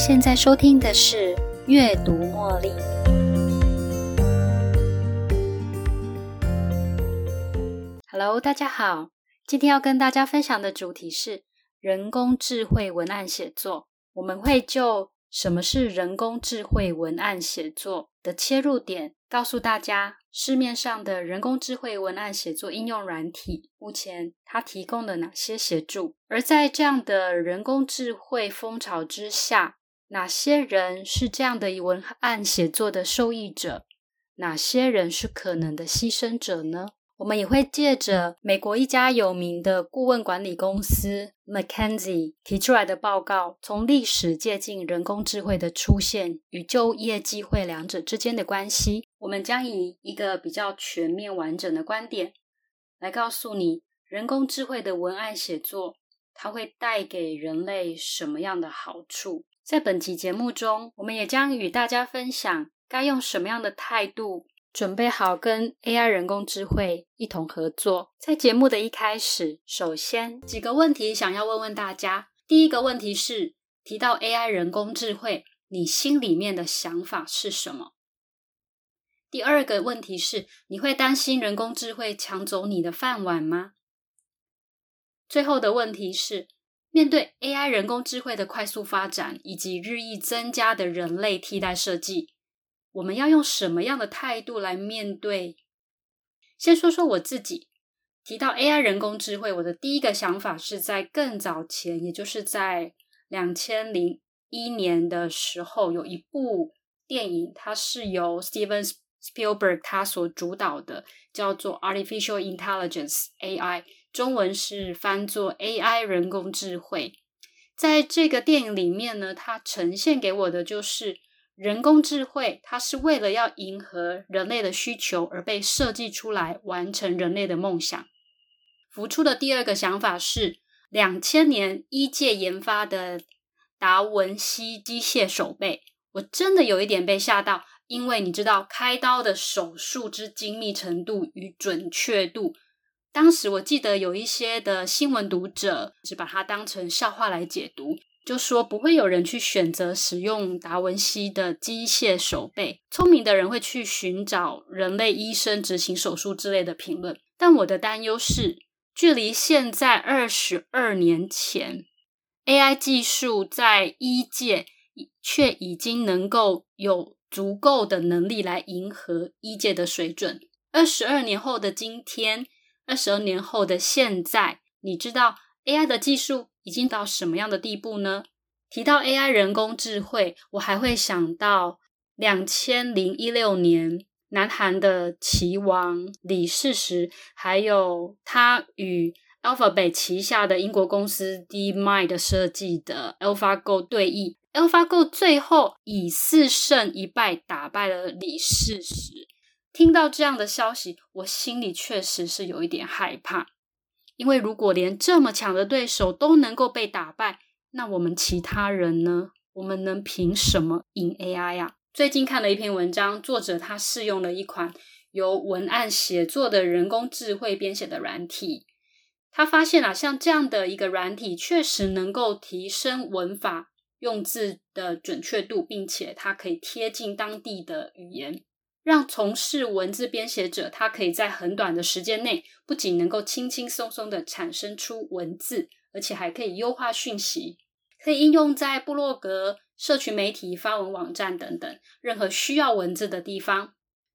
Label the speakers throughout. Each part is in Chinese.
Speaker 1: 现在收听的是《阅读茉莉》。Hello，大家好，今天要跟大家分享的主题是人工智慧文案写作。我们会就什么是人工智慧文案写作的切入点，告诉大家市面上的人工智慧文案写作应用软体，目前它提供了哪些协助？而在这样的人工智慧风潮之下，哪些人是这样的文案写作的受益者？哪些人是可能的牺牲者呢？我们也会借着美国一家有名的顾问管理公司 McKinsey 提出来的报告，从历史借鉴人工智慧的出现与就业机会两者之间的关系。我们将以一个比较全面完整的观点来告诉你，人工智慧的文案写作它会带给人类什么样的好处。在本期节目中，我们也将与大家分享该用什么样的态度。准备好跟 AI 人工智慧一同合作。在节目的一开始，首先几个问题想要问问大家。第一个问题是，提到 AI 人工智慧，你心里面的想法是什么？第二个问题是，你会担心人工智慧抢走你的饭碗吗？最后的问题是，面对 AI 人工智慧的快速发展以及日益增加的人类替代设计。我们要用什么样的态度来面对？先说说我自己，提到 AI 人工智慧，我的第一个想法是在更早前，也就是在两千零一年的时候，有一部电影，它是由 Steven Spielberg 他所主导的，叫做 Artificial Intelligence AI，中文是翻作 AI 人工智慧。在这个电影里面呢，它呈现给我的就是。人工智慧，它是为了要迎合人类的需求而被设计出来，完成人类的梦想。浮出的第二个想法是，两千年一届研发的达文西机械手背，我真的有一点被吓到，因为你知道开刀的手术之精密程度与准确度，当时我记得有一些的新闻读者只把它当成笑话来解读。就说不会有人去选择使用达文西的机械手背，聪明的人会去寻找人类医生执行手术之类的评论。但我的担忧是，距离现在二十二年前，AI 技术在医界却已经能够有足够的能力来迎合医界的水准。二十二年后的今天，二十二年后的现在，你知道 AI 的技术？已经到什么样的地步呢？提到 AI 人工智慧，我还会想到两千零一六年，南韩的棋王李世石，还有他与 Alphabet 旗下的英国公司 DeepMind 设计的 AlphaGo 对弈，AlphaGo 最后以四胜一败打败了李世石。听到这样的消息，我心里确实是有一点害怕。因为如果连这么强的对手都能够被打败，那我们其他人呢？我们能凭什么赢 AI 呀？最近看了一篇文章，作者他试用了一款由文案写作的人工智慧编写的软体，他发现啊，像这样的一个软体，确实能够提升文法用字的准确度，并且它可以贴近当地的语言。让从事文字编写者，他可以在很短的时间内，不仅能够轻轻松松的产生出文字，而且还可以优化讯息，可以应用在部落格、社群媒体、发文网站等等任何需要文字的地方。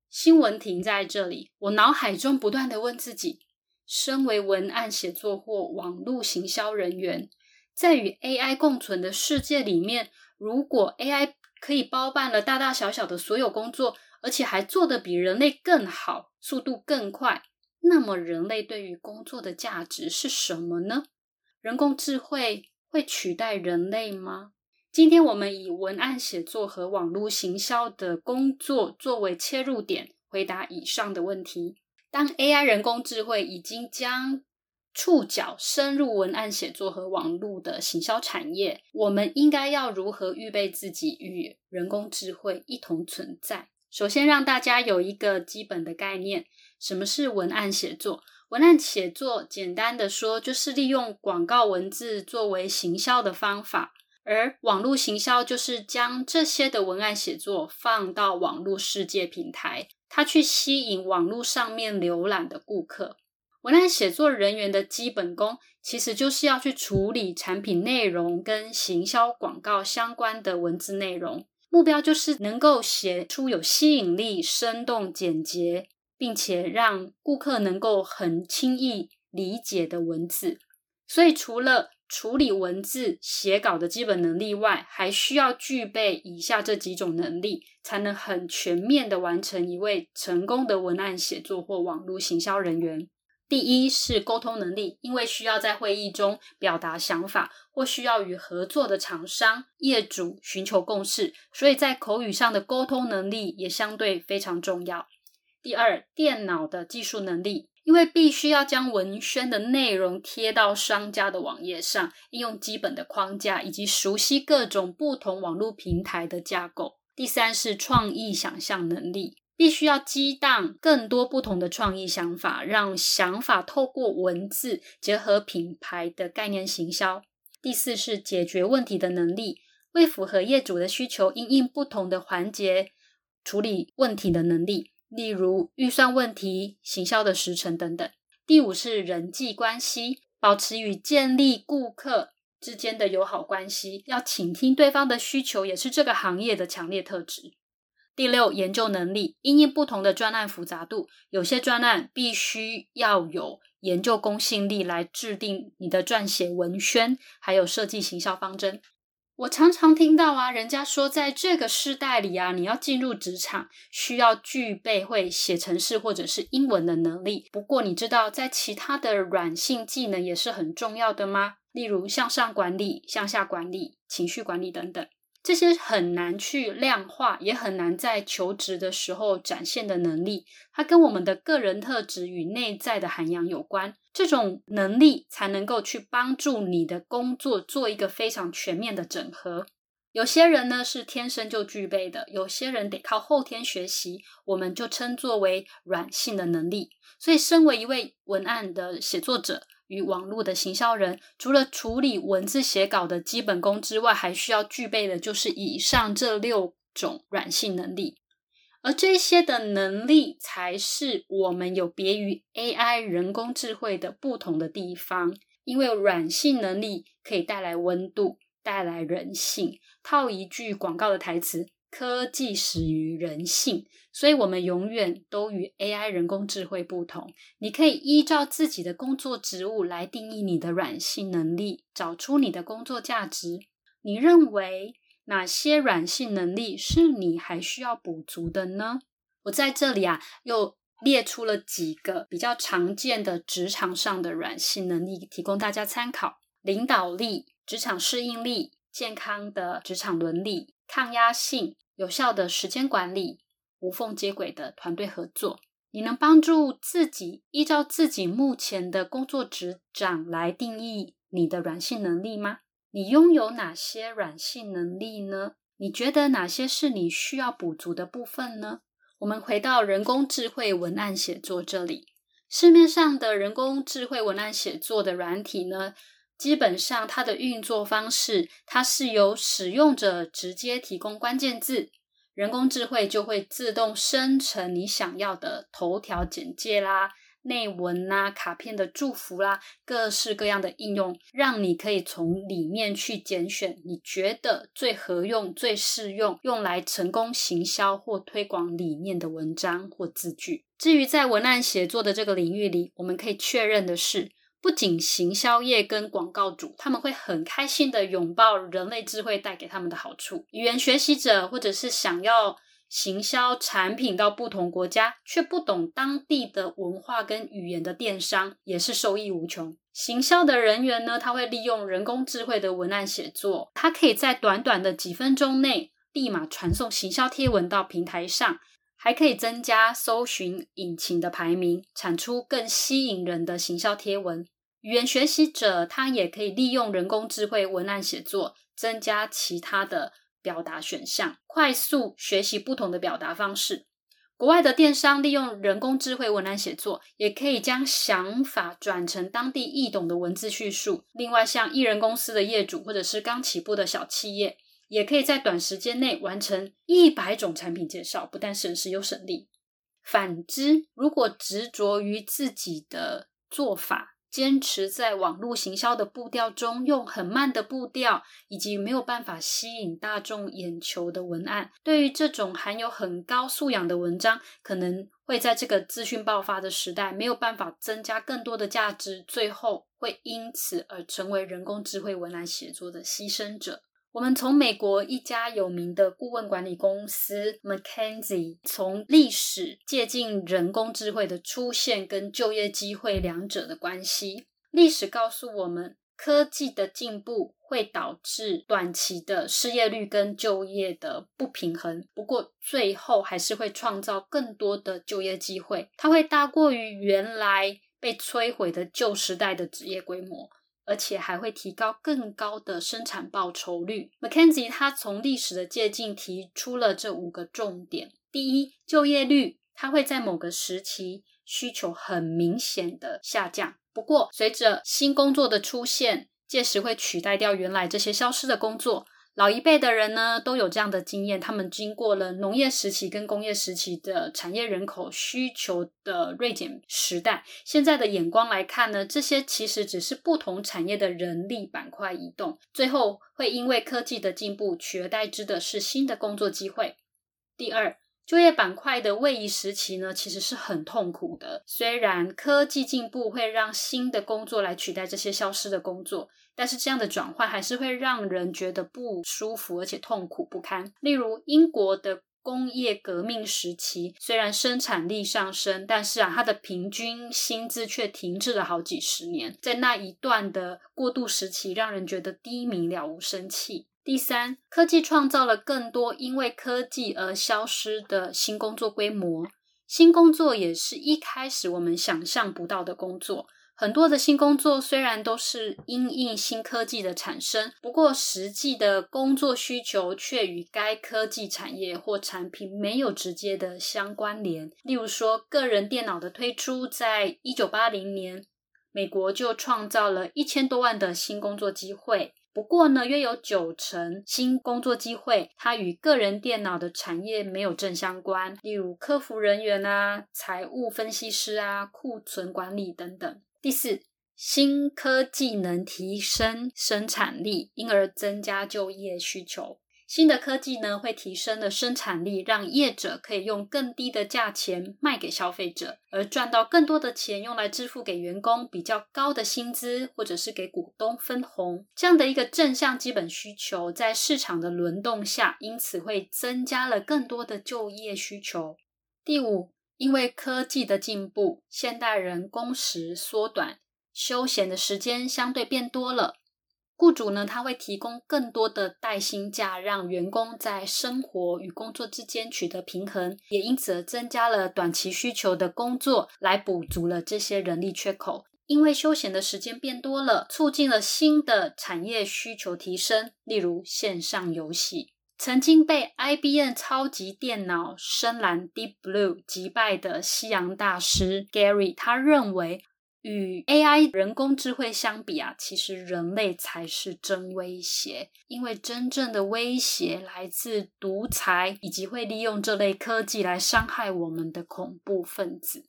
Speaker 1: 新闻停在这里，我脑海中不断的问自己：身为文案写作或网络行销人员，在与 AI 共存的世界里面，如果 AI 可以包办了大大小小的所有工作，而且还做得比人类更好，速度更快。那么，人类对于工作的价值是什么呢？人工智慧会取代人类吗？今天我们以文案写作和网络行销的工作作为切入点，回答以上的问题。当 AI 人工智慧已经将触角深入文案写作和网络的行销产业，我们应该要如何预备自己与人工智慧一同存在？首先，让大家有一个基本的概念：什么是文案写作？文案写作，简单的说，就是利用广告文字作为行销的方法，而网络行销就是将这些的文案写作放到网络世界平台，它去吸引网络上面浏览的顾客。文案写作人员的基本功，其实就是要去处理产品内容跟行销广告相关的文字内容，目标就是能够写出有吸引力、生动、简洁，并且让顾客能够很轻易理解的文字。所以，除了处理文字、写稿的基本能力外，还需要具备以下这几种能力，才能很全面的完成一位成功的文案写作或网络行销人员。第一是沟通能力，因为需要在会议中表达想法，或需要与合作的厂商、业主寻求共识，所以在口语上的沟通能力也相对非常重要。第二，电脑的技术能力。因为必须要将文宣的内容贴到商家的网页上，应用基本的框架，以及熟悉各种不同网络平台的架构。第三是创意想象能力，必须要激荡更多不同的创意想法，让想法透过文字结合品牌的概念行销。第四是解决问题的能力，为符合业主的需求，应应不同的环节处理问题的能力。例如预算问题、行销的时程等等。第五是人际关系，保持与建立顾客之间的友好关系，要倾听对方的需求，也是这个行业的强烈特质。第六，研究能力，因应不同的专案复杂度，有些专案必须要有研究公信力来制定你的撰写文宣，还有设计行销方针。我常常听到啊，人家说在这个时代里啊，你要进入职场，需要具备会写程式或者是英文的能力。不过，你知道在其他的软性技能也是很重要的吗？例如向上管理、向下管理、情绪管理等等。这些很难去量化，也很难在求职的时候展现的能力，它跟我们的个人特质与内在的涵养有关。这种能力才能够去帮助你的工作做一个非常全面的整合。有些人呢是天生就具备的，有些人得靠后天学习，我们就称作为软性的能力。所以，身为一位文案的写作者。与网络的行销人，除了处理文字写稿的基本功之外，还需要具备的就是以上这六种软性能力。而这些的能力，才是我们有别于 AI 人工智慧的不同的地方。因为软性能力可以带来温度，带来人性。套一句广告的台词。科技始于人性，所以我们永远都与 AI 人工智慧不同。你可以依照自己的工作职务来定义你的软性能力，找出你的工作价值。你认为哪些软性能力是你还需要补足的呢？我在这里啊，又列出了几个比较常见的职场上的软性能力，提供大家参考：领导力、职场适应力、健康的职场伦理、抗压性。有效的时间管理，无缝接轨的团队合作，你能帮助自己依照自己目前的工作职掌来定义你的软性能力吗？你拥有哪些软性能力呢？你觉得哪些是你需要补足的部分呢？我们回到人工智慧文案写作这里，市面上的人工智慧文案写作的软体呢？基本上，它的运作方式，它是由使用者直接提供关键字，人工智慧就会自动生成你想要的头条简介啦、内文啦、卡片的祝福啦，各式各样的应用，让你可以从里面去拣选你觉得最合用、最适用，用来成功行销或推广理念的文章或字句。至于在文案写作的这个领域里，我们可以确认的是。不仅行销业跟广告主，他们会很开心的拥抱人类智慧带给他们的好处。语言学习者或者是想要行销产品到不同国家却不懂当地的文化跟语言的电商，也是受益无穷。行销的人员呢，他会利用人工智慧的文案写作，他可以在短短的几分钟内立马传送行销贴文到平台上，还可以增加搜寻引擎的排名，产出更吸引人的行销贴文。语言学习者，他也可以利用人工智慧文案写作，增加其他的表达选项，快速学习不同的表达方式。国外的电商利用人工智慧文案写作，也可以将想法转成当地易懂的文字叙述。另外，像艺人公司的业主或者是刚起步的小企业，也可以在短时间内完成一百种产品介绍，不但省时又省力。反之，如果执着于自己的做法，坚持在网络行销的步调中，用很慢的步调，以及没有办法吸引大众眼球的文案，对于这种含有很高素养的文章，可能会在这个资讯爆发的时代，没有办法增加更多的价值，最后会因此而成为人工智慧文案写作的牺牲者。我们从美国一家有名的顾问管理公司 McKinsey 从历史借鉴人工智慧的出现跟就业机会两者的关系。历史告诉我们，科技的进步会导致短期的失业率跟就业的不平衡，不过最后还是会创造更多的就业机会。它会大过于原来被摧毁的旧时代的职业规模。而且还会提高更高的生产报酬率。McKenzie 他从历史的借鉴提出了这五个重点：第一，就业率它会在某个时期需求很明显的下降，不过随着新工作的出现，届时会取代掉原来这些消失的工作。老一辈的人呢，都有这样的经验。他们经过了农业时期跟工业时期的产业人口需求的锐减时代，现在的眼光来看呢，这些其实只是不同产业的人力板块移动，最后会因为科技的进步取而代之的是新的工作机会。第二，就业板块的位移时期呢，其实是很痛苦的。虽然科技进步会让新的工作来取代这些消失的工作。但是这样的转换还是会让人觉得不舒服，而且痛苦不堪。例如，英国的工业革命时期，虽然生产力上升，但是啊，它的平均薪资却停滞了好几十年。在那一段的过渡时期，让人觉得低迷、了无生气。第三，科技创造了更多因为科技而消失的新工作规模，新工作也是一开始我们想象不到的工作。很多的新工作虽然都是因应新科技的产生，不过实际的工作需求却与该科技产业或产品没有直接的相关联。例如说，个人电脑的推出，在一九八零年，美国就创造了一千多万的新工作机会。不过呢，约有九成新工作机会，它与个人电脑的产业没有正相关。例如，客服人员啊、财务分析师啊、库存管理等等。第四，新科技能提升生产力，因而增加就业需求。新的科技呢，会提升了生产力，让业者可以用更低的价钱卖给消费者，而赚到更多的钱，用来支付给员工比较高的薪资，或者是给股东分红。这样的一个正向基本需求，在市场的轮动下，因此会增加了更多的就业需求。第五。因为科技的进步，现代人工时缩短，休闲的时间相对变多了。雇主呢，他会提供更多的带薪假，让员工在生活与工作之间取得平衡，也因此增加了短期需求的工作，来补足了这些人力缺口。因为休闲的时间变多了，促进了新的产业需求提升，例如线上游戏。曾经被 IBM 超级电脑深蓝 Deep Blue 击败的西洋大师 Gary，他认为与 AI 人工智慧相比啊，其实人类才是真威胁，因为真正的威胁来自独裁以及会利用这类科技来伤害我们的恐怖分子。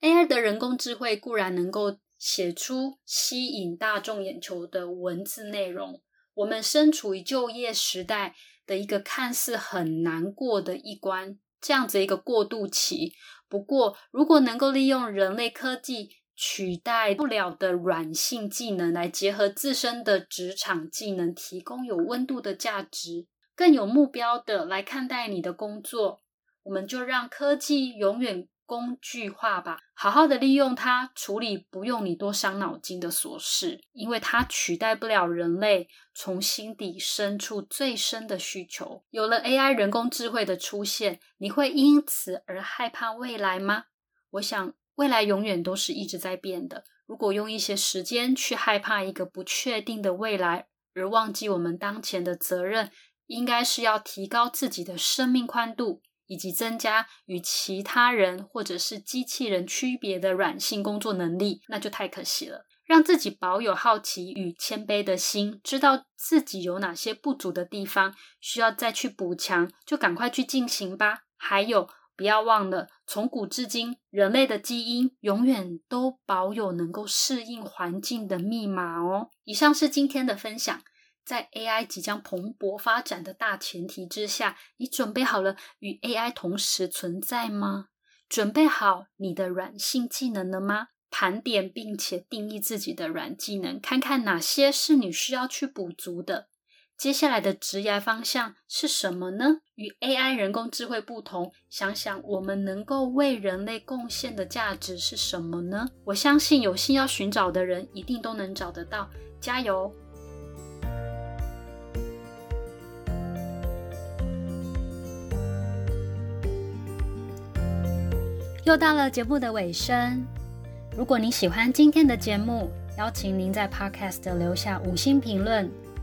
Speaker 1: AI 的人工智慧固然能够写出吸引大众眼球的文字内容，我们身处于就业时代。的一个看似很难过的一关，这样子一个过渡期。不过，如果能够利用人类科技取代不了的软性技能，来结合自身的职场技能，提供有温度的价值，更有目标的来看待你的工作，我们就让科技永远。工具化吧，好好的利用它处理不用你多伤脑筋的琐事，因为它取代不了人类从心底深处最深的需求。有了 AI 人工智慧的出现，你会因此而害怕未来吗？我想未来永远都是一直在变的。如果用一些时间去害怕一个不确定的未来，而忘记我们当前的责任，应该是要提高自己的生命宽度。以及增加与其他人或者是机器人区别的软性工作能力，那就太可惜了。让自己保有好奇与谦卑的心，知道自己有哪些不足的地方，需要再去补强，就赶快去进行吧。还有，不要忘了，从古至今，人类的基因永远都保有能够适应环境的密码哦。以上是今天的分享。在 AI 即将蓬勃发展的大前提之下，你准备好了与 AI 同时存在吗？准备好你的软性技能了吗？盘点并且定义自己的软技能，看看哪些是你需要去补足的。接下来的职业方向是什么呢？与 AI 人工智慧不同，想想我们能够为人类贡献的价值是什么呢？我相信有心要寻找的人，一定都能找得到。加油！又到了节目的尾声，如果你喜欢今天的节目，邀请您在 Podcast 留下五星评论、